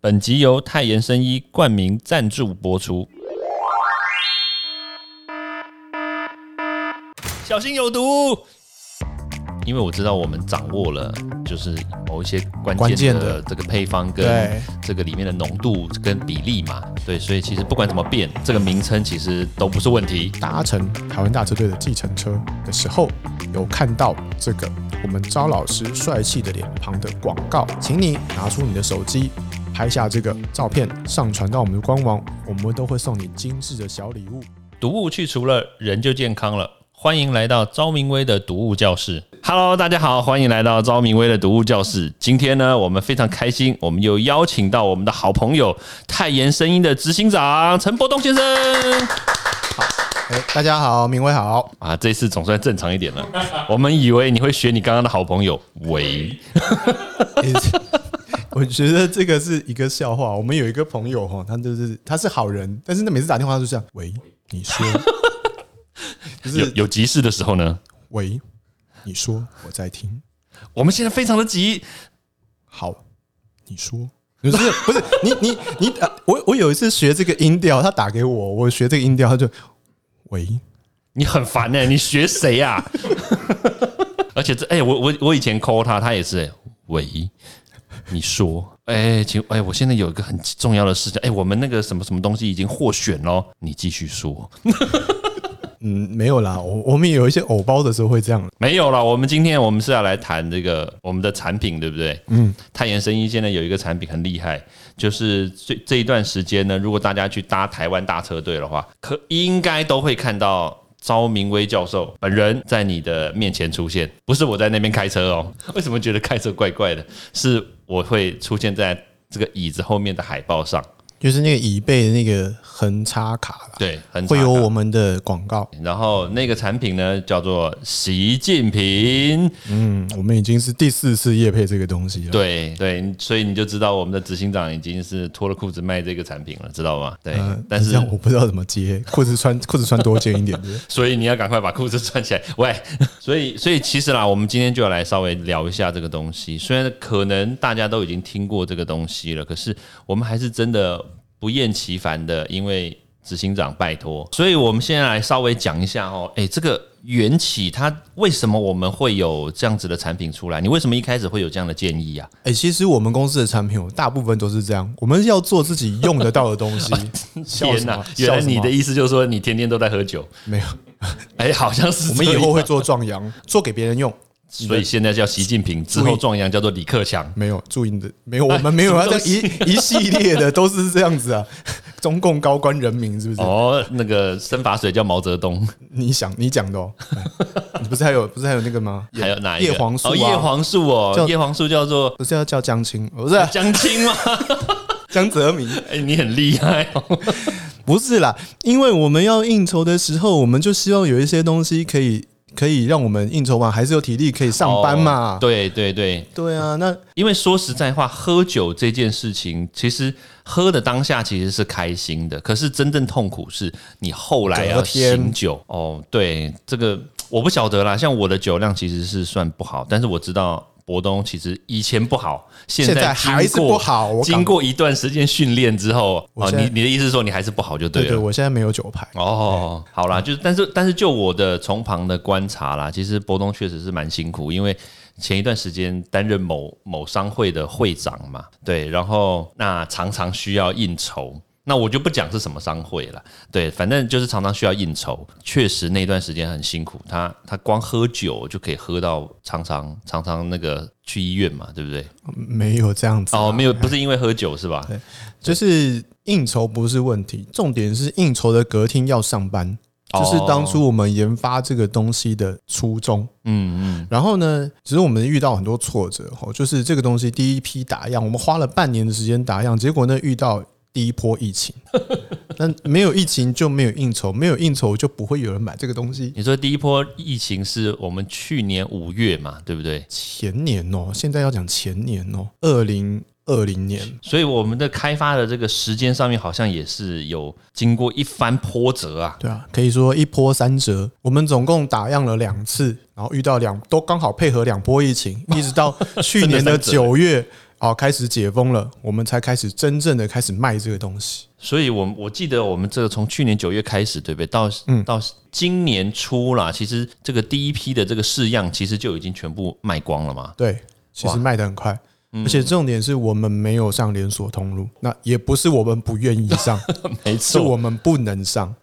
本集由泰妍生医冠名赞助播出。小心有毒！因为我知道我们掌握了，就是某一些关关键的的这个配方跟对这个里面的浓度跟比例嘛，对，所以其实不管怎么变，这个名称其实都不是问题。搭乘台湾大车队的计程车的时候，有看到这个我们招老师帅气的脸庞的广告，请你拿出你的手机拍下这个照片，上传到我们的官网，我们都会送你精致的小礼物。毒物去除了，人就健康了。欢迎来到昭明威的毒物教室。Hello，大家好，欢迎来到昭明威的毒物教室。今天呢，我们非常开心，我们又邀请到我们的好朋友泰妍声音的执行长陈伯东先生哎，大家好，明威好。啊，这次总算正常一点了。我们以为你会学你刚刚的好朋友喂，我觉得这个是一个笑话。我们有一个朋友哈，他就是他是好人，但是他每次打电话都这样，喂，你说，就是有有急事的时候呢，喂，你说，我在听。我们现在非常的急，好，你说。不是不是你你你打我我有一次学这个音调，他打给我，我学这个音调，他就喂，你很烦呢、你学谁呀、而且这哎、我我我以前 call 他，他也是、欸、喂，你说，哎、请哎、我现在有一个很重要的事情，哎、我们那个什么什么东西已经获选咯，你继续说。嗯，没有啦，我我们有一些偶包的时候会这样，没有啦，我们今天我们是要来谈这个我们的产品，对不对？嗯，泰妍生医现在有一个产品很厉害，就是这这一段时间呢，如果大家去搭台湾大车队的话，可应该都会看到。招明威教授本人在你的面前出现，不是我在那边开车哦。为什么觉得开车怪怪的？是我会出现在这个椅子后面的海报上，就是那个椅背的那个横插卡啦，对，很会有我们的广告。然后那个产品呢叫做习近平，嗯，我们已经是第四次夜配这个东西了。对对，所以你就知道我们的执行长已经是脱了裤子卖这个产品了，知道吗？对，嗯，但是我不知道怎么接，裤子穿裤子穿多尖一点的。所以你要赶快把裤子穿起来。喂，所以所以其实啦，我们今天就要来稍微聊一下这个东西。虽然可能大家都已经听过这个东西了，可是我们还是真的不厌其烦的，因为执行长拜托，所以我们现在来稍微讲一下哦，诶，这个缘起它为什么我们会有这样子的产品出来？你为什么一开始会有这样的建议啊？哎、其实我们公司的产品，大部分都是这样，我们要做自己用得到的东西。天哪！原来你的意思就是说你天天都在喝酒？没有，哎，好像是我们以后会做壮阳，做给别人用。所以现在叫习近平，之后壮阳叫做李克强。没有注音的，没有，我们没有啊 这一一系列的都是这样子啊。中共高官人民是不是？哦，那个生发水叫毛泽东，你想你讲的哦，不是还有不是还有那个吗？还有哪一个？叶黄素啊哦，叶黄素哦，叫叶黄素叫做不是要叫江青，不是啊江青吗？江泽民，哎，你很厉害哦。不是啦，因为我们要应酬的时候，我们就希望有一些东西可以可以让我们应酬完还是有体力可以上班嘛。哦对对对，对啊，那因为说实在话，喝酒这件事情，其实喝的当下其实是开心的，可是真正痛苦是你后来要醒酒。哦，对，这个我不晓得啦。像我的酒量其实是算不好，但是我知道。博东其实以前不好，现现在经还是不好我经过一段时间训练之后，哦，我现在你你的意思是说你还是不好就对了？对对，我现在没有酒牌。哦，好啦，就是但是但是就我的从旁的观察啦，其实博东确实是蛮辛苦，因为前一段时间担任某某商会的会长嘛，对，然后那常常需要应酬。那我就不讲是什么商会了，对，反正就是常常需要应酬，确实那段时间很辛苦。他他光喝酒就可以喝到常常常常那个去医院嘛，对不对？没有这样子啊哦，没有，不是因为喝酒是吧？对就是应酬不是问题，重点是应酬的隔天要上班，哦就是当初我们研发这个东西的初衷。嗯嗯，然后呢，只是我们遇到很多挫折哦，就是这个东西第一批打样，我们花了半年的时间打样，结果呢遇到第一波疫情，那没有疫情就没有应酬，没有应酬就不会有人买这个东西。你说第一波疫情是我们去年五月嘛，对不对？前年哦，现在要讲前年哦，二零二零年，所以我们的开发的这个时间上面好像也是有经过一番波折啊。对啊，可以说一波三折。我们总共打样了两次，然后遇到两都刚好配合两波疫情，一直到去年的 九月，哦开始解封了，我们才开始真正的开始卖这个东西。所以我我记得我们这个从去年九月开始，对不对？到嗯到今年初啦，其实这个第一批的这个试样，其实就已经全部卖光了嘛。对，其实卖的很快，而且重点是我们没有上连锁通路，那也不是我们不愿意上，没是我们不能上。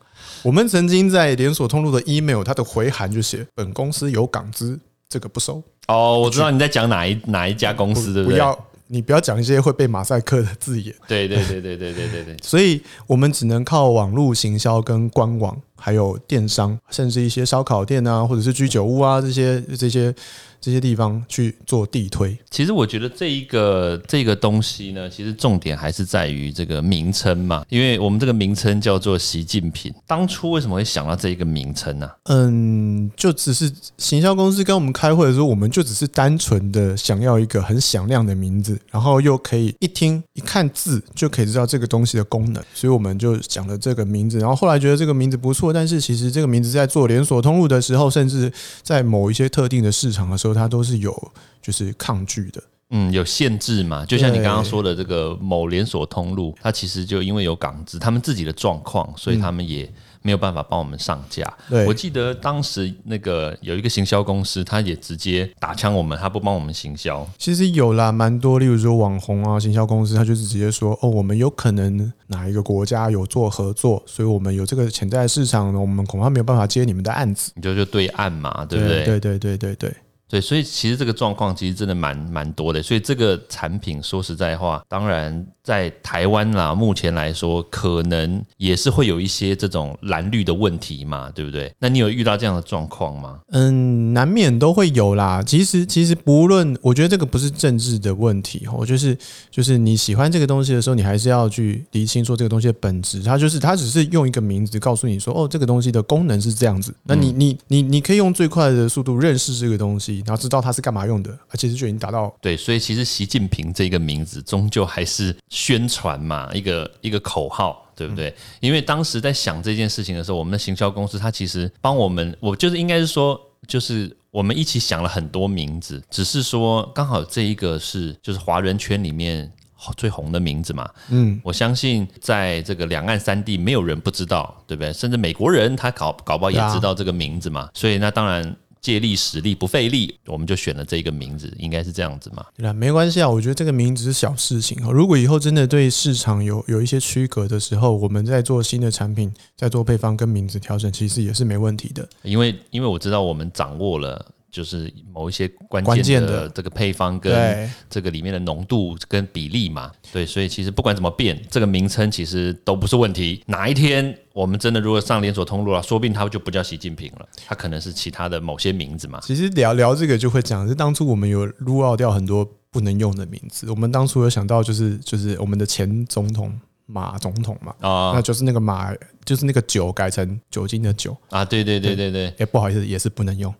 我们曾经在连锁通路的 email，它的回函就写本公司有港资，这个不收。哦，我知道你在讲哪一哪一家公司，对不对？不要，你不要讲一些会被马赛克的字眼。对对对对对对对对。所以我们只能靠网络行销跟官网，还有电商，甚至一些烧烤店啊，或者是居酒屋啊，这些这些。这些地方去做地推，其实我觉得这一个这个东西呢，其实重点还是在于这个名称嘛，因为我们这个名称叫做习近平。当初为什么会想到这一个名称呢？嗯，就只是行销公司跟我们开会的时候，我们就只是单纯的想要一个很响亮的名字，然后又可以一听一看字就可以知道这个东西的功能，所以我们就想了这个名字。然后后来觉得这个名字不错，但是其实这个名字在做连锁通路的时候，甚至在某一些特定的市场的时候。它都是有就是抗拒的，嗯，有限制嘛。就像你刚刚说的这个某连锁通路，它其实就因为有港资，他们自己的状况，所以他们也。没有办法帮我们上架。我记得当时那个有一个行销公司，他也直接打枪我们，他不帮我们行销。其实有啦，蛮多，例如说网红啊，行销公司，他就是直接说，哦，我们有可能哪一个国家有做合作，所以我们有这个潜在市场呢，我们恐怕没有办法接你们的案子。你就就对岸嘛，对不对？对对对对对。对，所以其实这个状况其实真的蛮蛮多的，所以这个产品说实在话，当然在台湾啦，目前来说可能也是会有一些这种蓝绿的问题嘛，对不对？那你有遇到这样的状况吗？嗯，难免都会有啦。其实其实不论，我觉得这个不是政治的问题，我就是就是你喜欢这个东西的时候，你还是要去理清说这个东西的本质。它就是它只是用一个名字告诉你说，哦，这个东西的功能是这样子。那你你你你可以用最快的速度认识这个东西。然后知道它是干嘛用的，而且是就已经达到对，所以其实习近平这个名字终究还是宣传嘛，一个一个口号，对不对？因为当时在想这件事情的时候，我们的行销公司它其实帮我们，我就是应该是说，就是我们一起想了很多名字，只是说刚好这一个是就是华人圈里面最红的名字嘛。嗯，我相信在这个两岸三地没有人不知道，对不对？甚至美国人他搞搞不好也知道这个名字嘛。所以那当然。借力使力不费力，我们就选了这个名字，应该是这样子嘛？对啊，没关系啊，我觉得这个名字是小事情啊。如果以后真的对市场有有一些区隔的时候，我们在做新的产品，在做配方跟名字调整，其实也是没问题的。因为因为我知道我们掌握了。就是某一些关键的这个配方跟这个里面的浓度跟比例嘛，对，所以其实不管怎么变，这个名称其实都不是问题。哪一天我们真的如果上连锁通路了，说不定它就不叫习近平了，它可能是其他的某些名字嘛。其实聊聊这个就会讲，是当初我们有撸奥掉很多不能用的名字。我们当初有想到，就是就是我们的前总统马总统嘛，啊，那就是那个马，就是那个酒改成酒精的酒啊，对对对对对，哎，不好意思，也是不能用。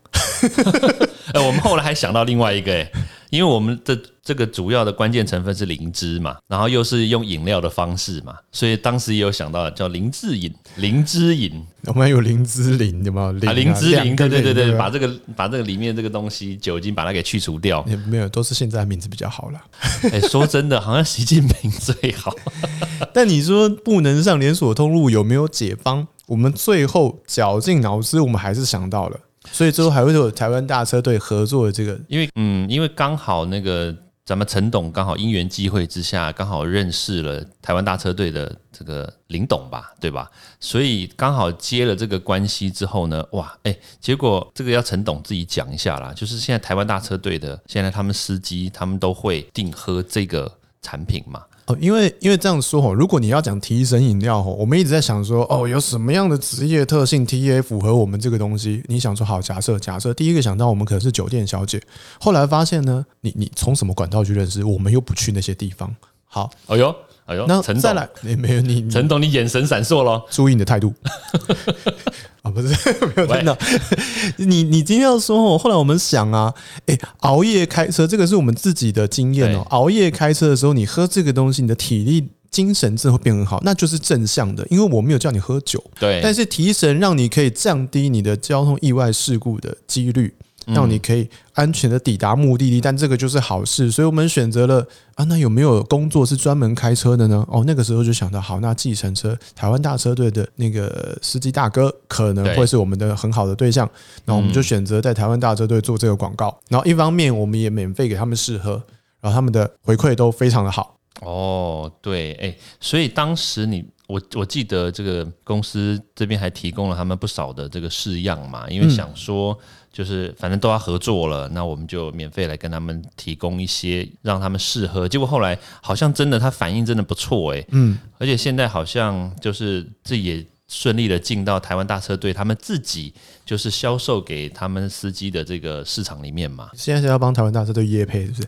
哎，我们后来还想到另外一个，哎，因为我们的这个主要的关键成分是灵芝嘛，然后又是用饮料的方式嘛，所以当时也有想到叫灵芝饮，灵芝饮，我们有灵芝灵，有没有？啊，灵芝灵，对对对对，把这个把这个里面这个东西酒精把它给去除掉，也没有，都是现在名字比较好了。哎，说真的，好像习近平最好。但你说不能上连锁通路，有没有解方？我们最后绞尽脑汁，我们还是想到了。所以之后还会有台湾大车队合作的这个，因为嗯，因为刚好那个咱们陈董刚好因缘机会之下，刚好认识了台湾大车队的这个林董吧，对吧？所以刚好接了这个关系之后呢，哇，哎，结果这个要陈董自己讲一下啦，就是现在台湾大车队的现在他们司机他们都会订喝这个产品嘛。哦，因为因为这样说哦，如果你要讲提神饮料哦，我们一直在想说哦，有什么样的职业特性 T A 符合我们这个东西？你想说好，假设假设第一个想到我们可能是酒店小姐，后来发现呢，你你从什么管道去认识？我们又不去那些地方。好，哎呦哎呦，那再来，没有你陈董，你眼神闪烁了，注意你的态度。啊，不是 没有听到。你你今天要说哦，后来我们想啊，哎，熬夜开车这个是我们自己的经验哦。熬夜开车的时候，你喝这个东西，你的体力、精神真的会变很好，那就是正向的。因为我没有叫你喝酒，对，但是提神让你可以降低你的交通意外事故的几率。让你可以安全的抵达目的地。但这个就是好事，所以我们选择了啊。那有没有工作是专门开车的呢？哦，那个时候就想到，好，那计程车台湾大车队的那个司机大哥可能会是我们的很好的对象。那我们就选择在台湾大车队做这个广告。然后一方面我们也免费给他们试喝，然后他们的回馈都非常的好。哦，对，哎，所以当时你。我我记得这个公司这边还提供了他们不少的这个试样嘛，因为想说就是反正都要合作了，那我们就免费来跟他们提供一些让他们试喝。结果后来好像真的他反应真的不错哎，嗯，而且现在好像就是这也。顺利的进到台湾大车队，他们自己就是销售给他们司机的这个市场里面嘛。现在是要帮台湾大车队业配，是不是？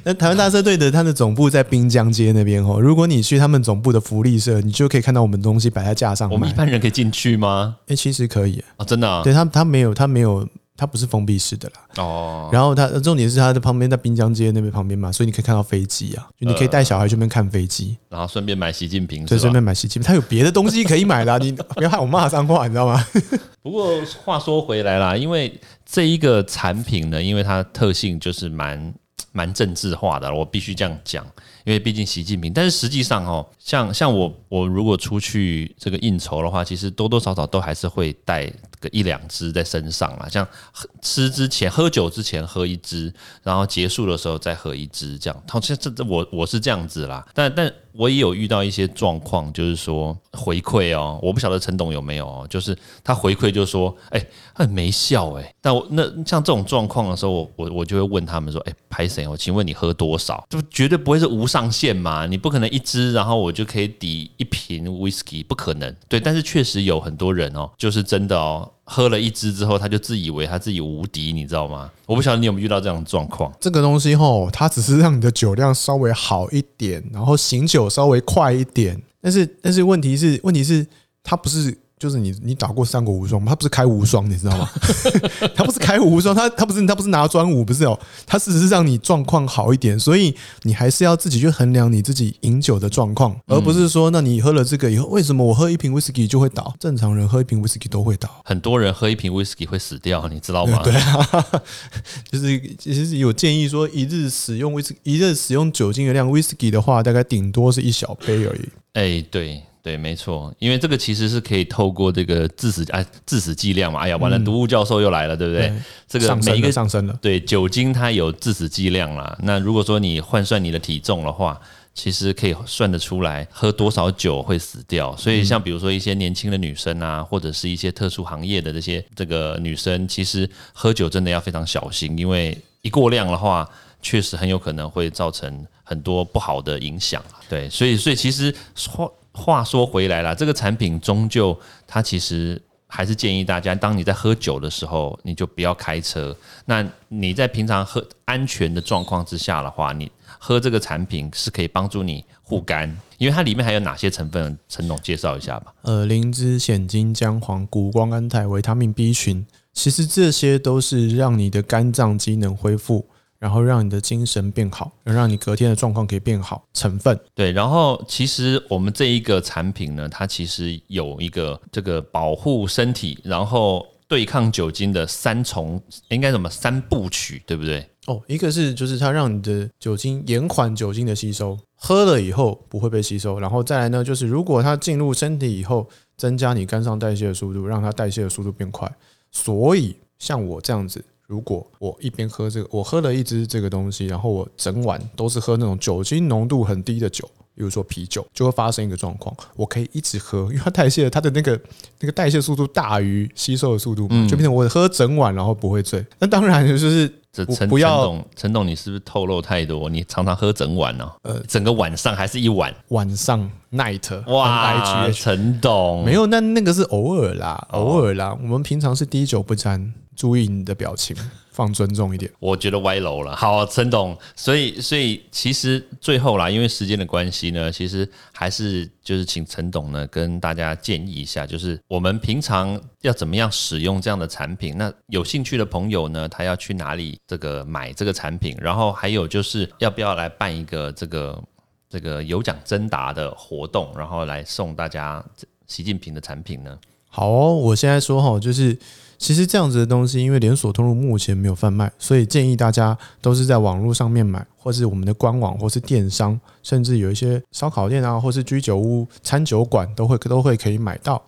那台湾大车队的他的总部在滨江街那边哦。如果你去他们总部的福利社，你就可以看到我们东西摆在架上。我们一般人可以进去吗？哎，其实可以啊，真的。对他，他没有，他没有。它不是封闭式的啦，哦，然后它重点是它的旁边在滨江街那边旁边嘛，所以你可以看到飞机啊，就你可以带小孩去那边看飞机，然后顺便买习近平，对，顺便买习近平，它有别的东西可以买啦，你不要害我骂脏话，你知道吗？不过话说回来啦，因为这一个产品呢，因为它特性就是蛮蛮政治化的，我必须这样讲。因为毕竟习近平，但是实际上哦，像像我我如果出去这个应酬的话，其实多多少少都还是会带个一两支在身上啦。像喝吃之前喝酒之前喝一支，然后结束的时候再喝一支，这样。好像这这我我是这样子啦，但但我也有遇到一些状况，就是说回馈哦，我不晓得陈董有没有哦，就是他回馈就说，哎，很没效哎。但我那像这种状况的时候，我我我就会问他们说，哎，拍谁？我请问你喝多少？就绝对不会是无。上限嘛，你不可能一支，然后我就可以抵一瓶 whisky，不可能。对，但是确实有很多人哦，就是真的哦，喝了一支之后，他就自以为他自己无敌，你知道吗？我不晓得你有没有遇到这样的状况。这个东西吼，它只是让你的酒量稍微好一点，然后醒酒稍微快一点。但是，但是问题是，问题是它不是。就是你，你打过三国无双吗？他不是开无双，你知道吗？他不是开无双，他他不是他不是拿专武，不是哦，他只是让你状况好一点，所以你还是要自己去衡量你自己饮酒的状况，而不是说，那你喝了这个以后，为什么我喝一瓶威士忌就会倒？正常人喝一瓶威士忌都会倒，很多人喝一瓶威士忌会死掉，你知道吗？对啊，就是其实有建议说，一日使用威士一日使用酒精的量，威士忌的话，大概顶多是一小杯而已。哎，对。对，没错，因为这个其实是可以透过这个致死哎致死剂量嘛，哎呀，完了，毒物教授又来了，对不对？这个每一个上升了，对，酒精它有致死剂量啦。那如果说你换算你的体重的话，其实可以算得出来喝多少酒会死掉。所以像比如说一些年轻的女生啊，或者是一些特殊行业的这些这个女生，其实喝酒真的要非常小心，因为一过量的话，确实很有可能会造成很多不好的影响。对，所以所以其实说。话说回来了，这个产品终究它其实还是建议大家，当你在喝酒的时候，你就不要开车。那你在平常喝安全的状况之下的话，你喝这个产品是可以帮助你护肝，因为它里面还有哪些成分？陈总介绍一下吧。呃，灵芝、鲜金、姜黄、谷胱甘肽、维他命 B 群，其实这些都是让你的肝脏机能恢复。然后让你的精神变好，让你隔天的状况可以变好。成分对，然后其实我们这一个产品呢，它其实有一个这个保护身体，然后对抗酒精的三重，应该怎么三部曲，对不对？哦，一个是就是它让你的酒精延缓酒精的吸收，喝了以后不会被吸收。然后再来呢，就是如果它进入身体以后，增加你肝脏代谢的速度，让它代谢的速度变快。所以像我这样子。如果我一边喝这个，我喝了一支这个东西，然后我整晚都是喝那种酒精浓度很低的酒，比如说啤酒，就会发生一个状况，我可以一直喝，因为它代谢它的那个那个代谢速度大于吸收的速度，就变成我喝整晚然后不会醉。那当然就是这陈陈董，陈董你是不是透露太多？你常常喝整晚呢？呃，整个晚上还是一晚？晚上 night 哇，陈董没有，那那个是偶尔啦，偶尔啦，我们平常是滴酒不沾。注意你的表情，放尊重一点。我觉得歪楼了。好，陈董，所以所以其实最后啦，因为时间的关系呢，其实还是就是请陈董呢跟大家建议一下，就是我们平常要怎么样使用这样的产品。那有兴趣的朋友呢，他要去哪里这个买这个产品？然后还有就是要不要来办一个这个这个有奖征答的活动，然后来送大家习近平的产品呢？好哦，我现在说哈，就是其实这样子的东西，因为连锁通路目前没有贩卖，所以建议大家都是在网络上面买，或是我们的官网，或是电商，甚至有一些烧烤店啊，或是居酒屋、餐酒馆都会都会可以买到。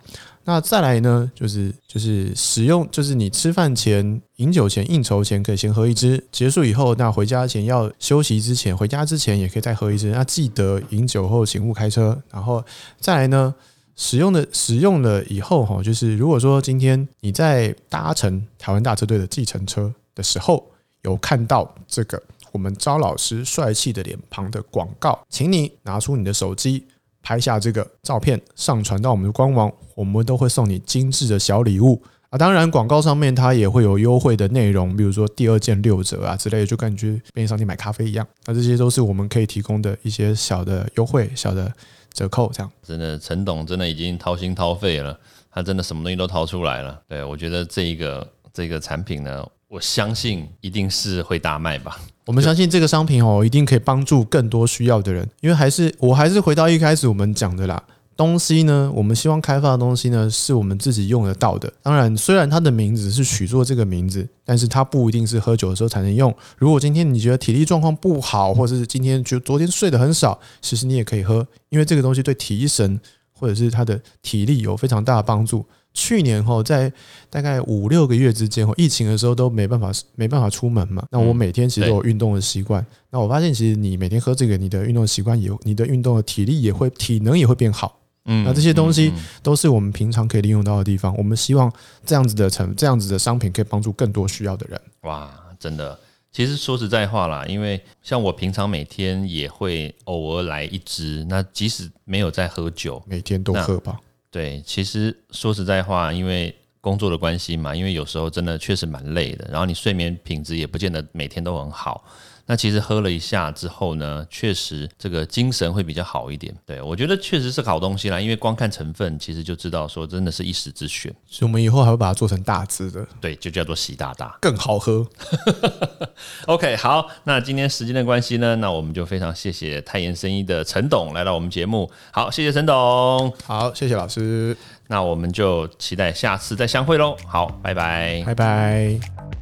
那再来呢，就是就是使用，就是你吃饭前、饮酒前、应酬前可以先喝一支，结束以后，那回家前要休息之前，回家之前也可以再喝一支。那记得饮酒后请勿开车。然后再来呢，使用的使用了以后哈，就是如果说今天你在搭乘台湾大车队的计程车的时候，有看到这个我们招老师帅气的脸庞的广告，请你拿出你的手机。拍下这个照片，上传到我们的官网，我们都会送你精致的小礼物啊！当然，广告上面它也会有优惠的内容，比如说第二件六折啊之类的，就感觉便利商店买咖啡一样。那这些都是我们可以提供的一些小的优惠、小的折扣，这样。真的，陈董真的已经掏心掏肺了，他真的什么东西都掏出来了。对我觉得这一个这个产品呢。我相信一定是会大卖吧。我们相信这个商品哦，一定可以帮助更多需要的人。因为还是我还是回到一开始我们讲的啦，东西呢，我们希望开发的东西呢，是我们自己用得到的。当然，虽然它的名字是取做这个名字，但是它不一定是喝酒的时候才能用。如果今天你觉得体力状况不好，或者是今天就昨天睡得很少，其实你也可以喝，因为这个东西对提神或者是它的体力有非常大的帮助。去年哈，在大概五六个月之间，疫情的时候都没办法没办法出门嘛。那我每天其实都有运动的习惯。那我发现，其实你每天喝这个，你的运动习惯也，你的运动的体力也会，体能也会变好。嗯，那这些东西都是我们平常可以利用到的地方。我们希望这样子的成这样子的商品可以帮助更多需要的人。哇，真的，其实说实在话啦，因为像我平常每天也会偶尔来一支，那即使没有在喝酒，每天都喝吧。对，其实说实在话，因为工作的关系嘛，因为有时候真的确实蛮累的，然后你睡眠品质也不见得每天都很好。那其实喝了一下之后呢，确实这个精神会比较好一点。对我觉得确实是好东西啦，因为光看成分其实就知道说真的是一时之选。所以我们以后还会把它做成大支的，对，就叫做习大大，更好喝。OK，好，那今天时间的关系呢，那我们就非常谢谢泰妍生意的陈董来到我们节目。好，谢谢陈董，好，谢谢老师。那我们就期待下次再相会喽。好，拜拜，拜拜。